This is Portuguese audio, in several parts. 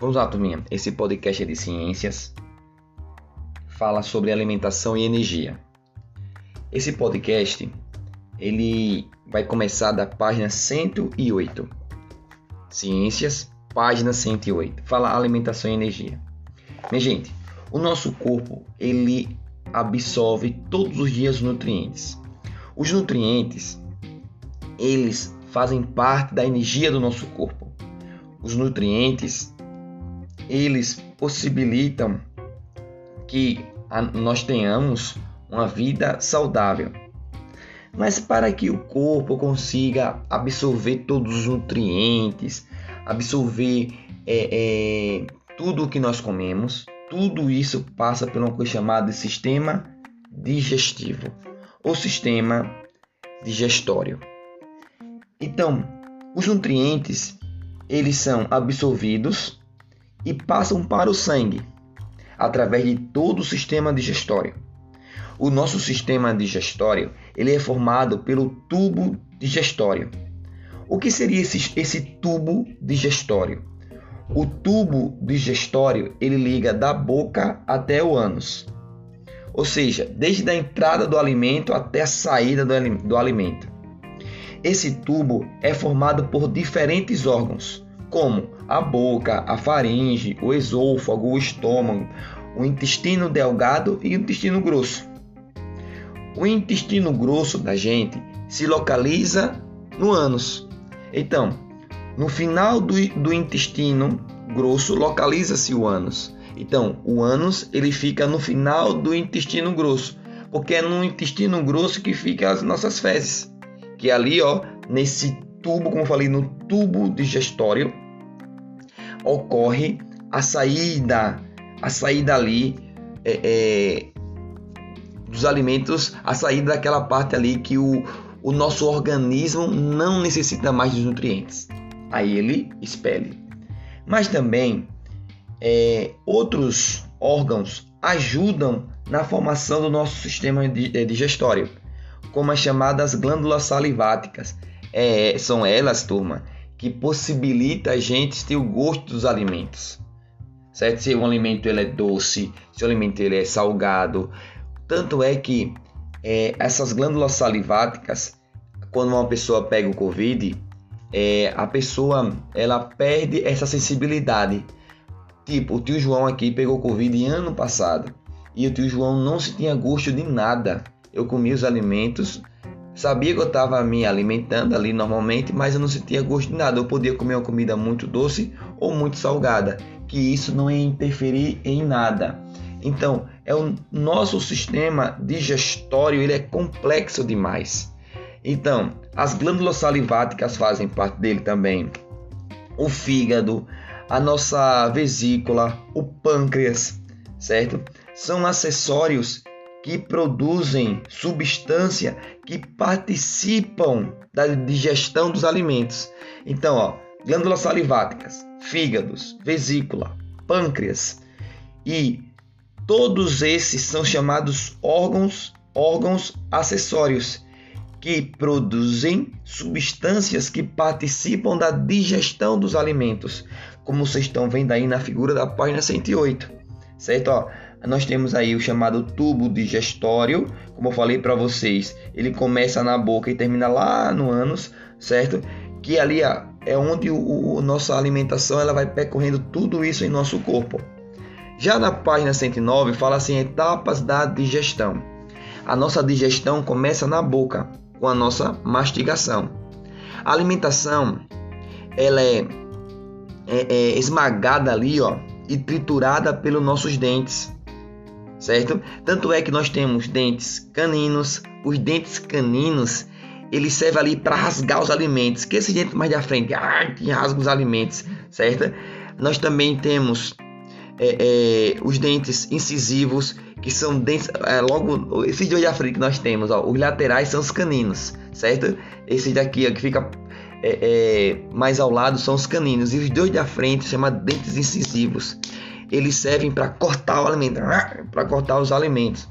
Vamos lá, turminha. Esse podcast é de ciências. Fala sobre alimentação e energia. Esse podcast, ele vai começar da página 108. Ciências, página 108. Fala alimentação e energia. Minha gente, o nosso corpo, ele absorve todos os dias nutrientes. Os nutrientes, eles fazem parte da energia do nosso corpo. Os nutrientes eles possibilitam que nós tenhamos uma vida saudável. Mas para que o corpo consiga absorver todos os nutrientes, absorver é, é, tudo o que nós comemos, tudo isso passa por uma coisa chamada sistema digestivo ou sistema digestório. Então, os nutrientes eles são absorvidos e passam para o sangue através de todo o sistema digestório. O nosso sistema digestório ele é formado pelo tubo digestório. O que seria esse, esse tubo digestório? O tubo digestório ele liga da boca até o ânus, ou seja, desde a entrada do alimento até a saída do, do alimento. Esse tubo é formado por diferentes órgãos, como a boca, a faringe, o esôfago, o estômago, o intestino delgado e o intestino grosso. O intestino grosso da gente se localiza no ânus. Então, no final do, do intestino grosso localiza-se o ânus. Então, o ânus ele fica no final do intestino grosso, porque é no intestino grosso que ficam as nossas fezes, que é ali, ó, nesse tubo, como eu falei, no tubo digestório, ocorre a saída, a saída ali é, é, dos alimentos, a saída daquela parte ali que o, o nosso organismo não necessita mais dos nutrientes. Aí ele expele. Mas também é, outros órgãos ajudam na formação do nosso sistema é, digestório, como as chamadas glândulas saliváticas. É, são elas, turma, que possibilita a gente ter o gosto dos alimentos. Certo? Se o alimento ele é doce, se o alimento ele é salgado. Tanto é que é, essas glândulas saliváticas, quando uma pessoa pega o Covid, é, a pessoa ela perde essa sensibilidade. Tipo, o tio João aqui pegou Covid ano passado e o tio João não se tinha gosto de nada. Eu comia os alimentos Sabia que eu estava me alimentando ali normalmente, mas eu não sentia gosto de nada. Eu podia comer uma comida muito doce ou muito salgada, que isso não ia interferir em nada. Então, é o nosso sistema digestório, ele é complexo demais. Então, as glândulas saliváticas fazem parte dele também. O fígado, a nossa vesícula, o pâncreas, certo? São acessórios que produzem substância que participam da digestão dos alimentos. Então, ó, glândulas saliváticas, fígados, vesícula, pâncreas e todos esses são chamados órgãos, órgãos acessórios que produzem substâncias que participam da digestão dos alimentos, como vocês estão vendo aí na figura da página 108, certo? Ó, nós temos aí o chamado tubo digestório, como eu falei para vocês, ele começa na boca e termina lá no ânus, certo? Que ali é onde o, o nossa alimentação ela vai percorrendo tudo isso em nosso corpo. Já na página 109 fala assim etapas da digestão. A nossa digestão começa na boca, com a nossa mastigação. A alimentação ela é, é, é esmagada ali, ó, e triturada pelos nossos dentes certo? Tanto é que nós temos dentes caninos, os dentes caninos ele serve ali para rasgar os alimentos, que esse dente mais da frente, ah, que rasga os alimentos, certo? Nós também temos é, é, os dentes incisivos, que são dentes, é, logo, esses dois da frente que nós temos, ó, os laterais são os caninos, certo? Esses daqui, ó, que fica é, é, mais ao lado, são os caninos, e os dois da frente chama dentes incisivos eles servem para cortar o alimento, para cortar os alimentos.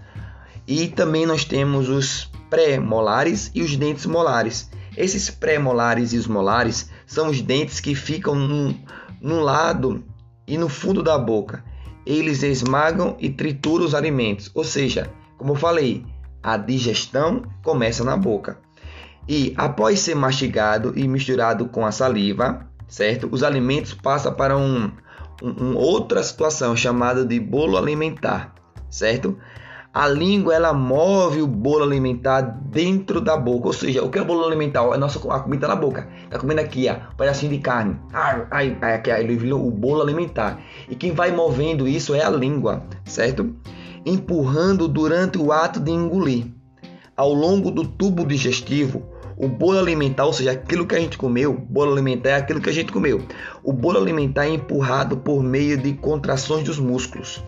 E também nós temos os pré-molares e os dentes molares. Esses pré-molares e os molares são os dentes que ficam num lado e no fundo da boca. Eles esmagam e trituram os alimentos, ou seja, como eu falei, a digestão começa na boca. E após ser mastigado e misturado com a saliva, certo? Os alimentos passam para um, um, outra situação chamada de bolo alimentar, certo? A língua ela move o bolo alimentar dentro da boca, ou seja, o que é o bolo alimentar? É a nossa a comida na boca. Tá comendo aqui, ó, um pedacinho de carne. Ai, ai, aqui, ele virou o bolo alimentar. E quem vai movendo isso é a língua, certo? Empurrando durante o ato de engolir. Ao longo do tubo digestivo, o bolo alimentar, ou seja, aquilo que a gente comeu, bolo alimentar é aquilo que a gente comeu. O bolo alimentar é empurrado por meio de contrações dos músculos.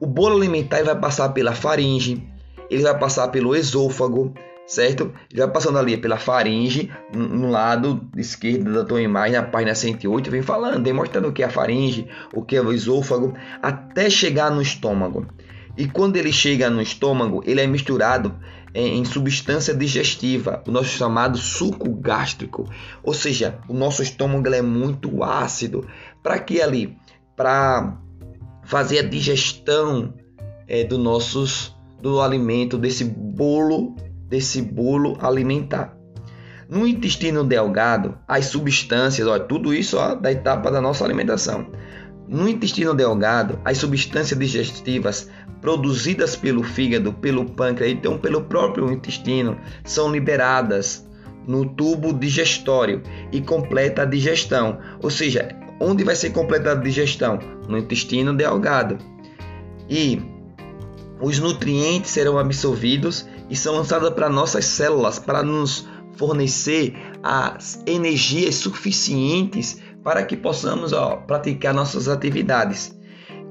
O bolo alimentar vai passar pela faringe, ele vai passar pelo esôfago, certo? Ele vai passando ali pela faringe, no lado esquerdo da tua imagem, na página 108, vem falando, demonstrando o que é a faringe, o que é o esôfago, até chegar no estômago. E quando ele chega no estômago, ele é misturado em substância digestiva, o nosso chamado suco gástrico. Ou seja, o nosso estômago é muito ácido. Para que ali? Para fazer a digestão é, do nossos do alimento desse bolo desse bolo alimentar. No intestino delgado, as substâncias, olha, tudo isso ó, da etapa da nossa alimentação. No intestino delgado, as substâncias digestivas produzidas pelo fígado, pelo pâncreas, então pelo próprio intestino, são liberadas no tubo digestório e completa a digestão. Ou seja, Onde vai ser completada a digestão? No intestino delgado. E os nutrientes serão absorvidos e são lançados para nossas células para nos fornecer as energias suficientes para que possamos ó, praticar nossas atividades.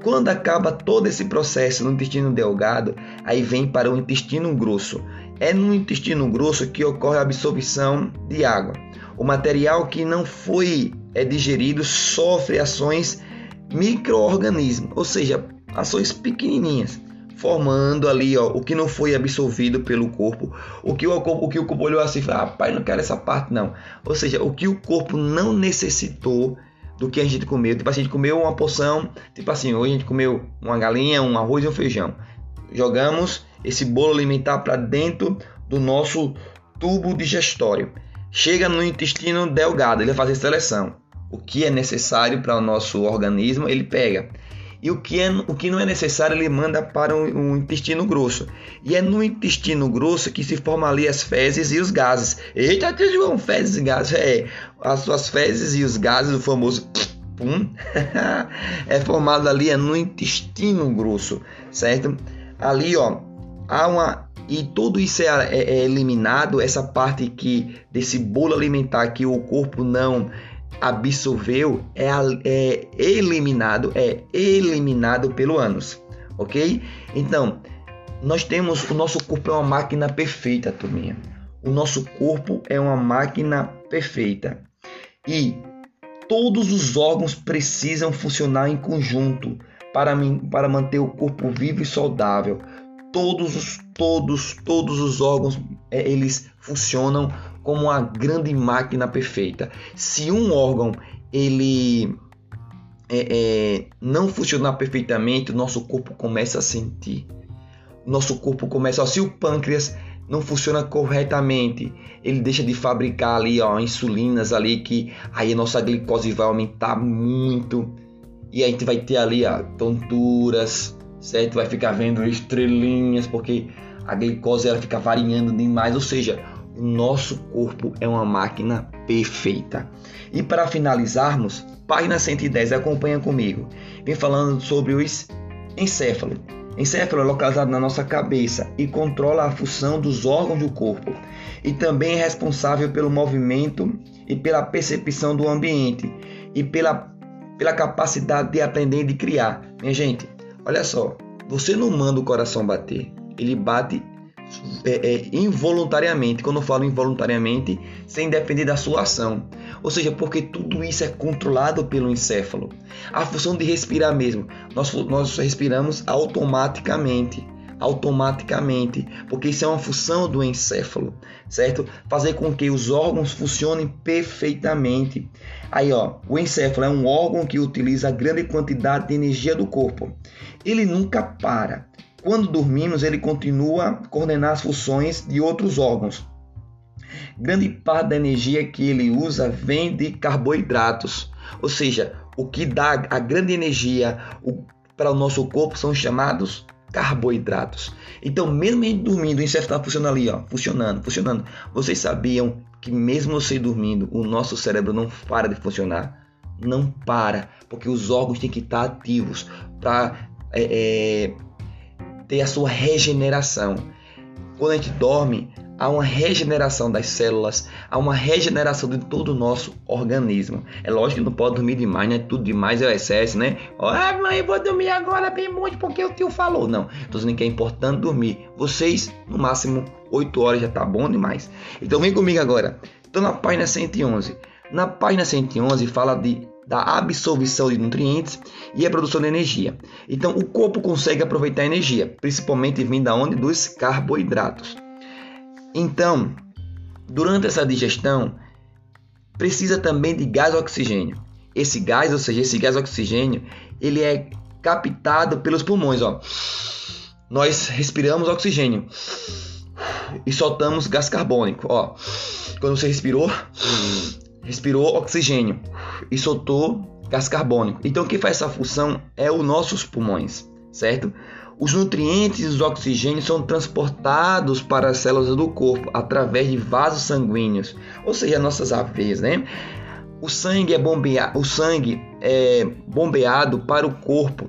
Quando acaba todo esse processo no intestino delgado, aí vem para o intestino grosso. É no intestino grosso que ocorre a absorção de água. O material que não foi é digerido sofre ações microorganismos, ou seja, ações pequenininhas, formando ali ó, o que não foi absorvido pelo corpo, o que o, o, que o corpo olhou assim, ah, pai, não quero essa parte não. Ou seja, o que o corpo não necessitou do que a gente comeu. Tipo assim, a gente comeu uma porção, tipo assim, hoje a gente comeu uma galinha, um arroz e um feijão. Jogamos esse bolo alimentar para dentro do nosso tubo digestório. Chega no intestino delgado, ele vai fazer seleção o que é necessário para o nosso organismo, ele pega. E o que, é, o que não é necessário, ele manda para o, intestino grosso. E é no intestino grosso que se formam ali as fezes e os gases. Eita, João, fezes e gases. É, as suas fezes e os gases, o famoso pum, é formado ali é no intestino grosso, certo? Ali, ó, há uma e tudo isso é, é, é, eliminado essa parte que desse bolo alimentar que o corpo não absorveu é, é eliminado, é eliminado pelo ânus, ok? Então, nós temos o nosso corpo é uma máquina perfeita, turminha. O nosso corpo é uma máquina perfeita e todos os órgãos precisam funcionar em conjunto para, para manter o corpo vivo e saudável. Todos os todos todos os órgãos é, eles funcionam como uma grande máquina perfeita. Se um órgão ele é, é, não funcionar perfeitamente, nosso corpo começa a sentir. Nosso corpo começa, ó, se o pâncreas não funciona corretamente, ele deixa de fabricar ali, ó, insulinas ali que aí a nossa glicose vai aumentar muito e a gente vai ter ali, ó, tonturas, certo? Vai ficar vendo estrelinhas porque a glicose ela fica variando demais, ou seja, nosso corpo é uma máquina perfeita. E para finalizarmos, página 110, acompanha comigo. Vem falando sobre os encéfalo. Encéfalo é localizado na nossa cabeça e controla a função dos órgãos do corpo. E também é responsável pelo movimento e pela percepção do ambiente e pela, pela capacidade de aprender e de criar. Minha gente, olha só, você não manda o coração bater, ele bate é, é, involuntariamente. Quando eu falo involuntariamente, sem depender da sua ação. Ou seja, porque tudo isso é controlado pelo encéfalo. A função de respirar mesmo, nós, nós respiramos automaticamente. automaticamente, porque isso é uma função do encéfalo, certo? Fazer com que os órgãos funcionem perfeitamente. Aí, ó, o encéfalo é um órgão que utiliza grande quantidade de energia do corpo. Ele nunca para. Quando dormimos, ele continua a coordenar as funções de outros órgãos. Grande parte da energia que ele usa vem de carboidratos, ou seja, o que dá a grande energia para o nosso corpo são chamados carboidratos. Então, mesmo dormindo, o encéfalo está funcionando ali, ó, funcionando, funcionando. Vocês sabiam que mesmo você dormindo, o nosso cérebro não para de funcionar? Não para, porque os órgãos têm que estar ativos para é, é, ter a sua regeneração. Quando a gente dorme, há uma regeneração das células, há uma regeneração de todo o nosso organismo. É lógico que não pode dormir demais, né? Tudo demais é o excesso, né? Ah, mãe, vou dormir agora bem muito porque o tio falou. Não, estou dizendo que é importante dormir. Vocês, no máximo 8 horas já tá bom demais. Então vem comigo agora. Estou na página 111. Na página 111 fala de da absorção de nutrientes e a produção de energia. Então, o corpo consegue aproveitar a energia, principalmente vinda onde dos carboidratos. Então, durante essa digestão, precisa também de gás oxigênio. Esse gás, ou seja, esse gás oxigênio, ele é captado pelos pulmões, ó. Nós respiramos oxigênio e soltamos gás carbônico, ó. Quando você respirou, respirou oxigênio e soltou gás carbônico. Então, quem faz essa função é os nossos pulmões, certo? Os nutrientes e os oxigênios são transportados para as células do corpo através de vasos sanguíneos, ou seja, nossas veias, né? O sangue é bombeado, o sangue é bombeado para o corpo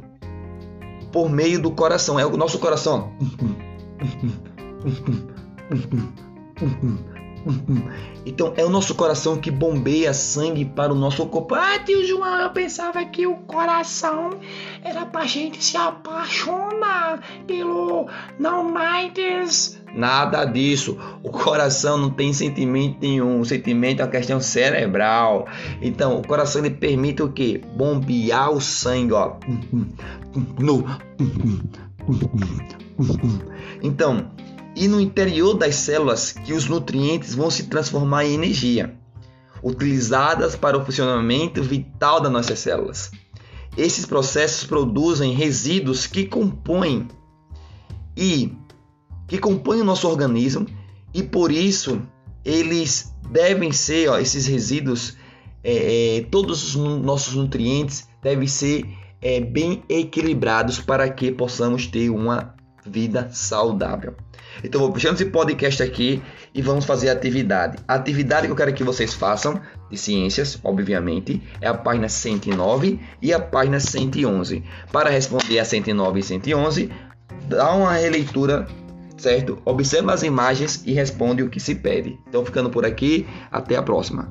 por meio do coração. É o nosso coração. Então é o nosso coração que bombeia sangue para o nosso corpo. Ah, tio João, eu pensava que o coração era pra gente se apaixonar pelo não mais. Nada disso. O coração não tem sentimento nenhum. O sentimento é uma questão cerebral. Então, o coração ele permite o que? Bombear o sangue, ó. Então, e no interior das células que os nutrientes vão se transformar em energia, utilizadas para o funcionamento vital das nossas células. Esses processos produzem resíduos que compõem e que compõem o nosso organismo e por isso eles devem ser, ó, esses resíduos, é, é, todos os nossos nutrientes devem ser é, bem equilibrados para que possamos ter uma vida saudável. Então vou puxando esse podcast aqui e vamos fazer a atividade. A atividade que eu quero que vocês façam, de ciências, obviamente, é a página 109 e a página 111. Para responder a 109 e 111, dá uma releitura, certo? Observa as imagens e responde o que se pede. Então ficando por aqui, até a próxima.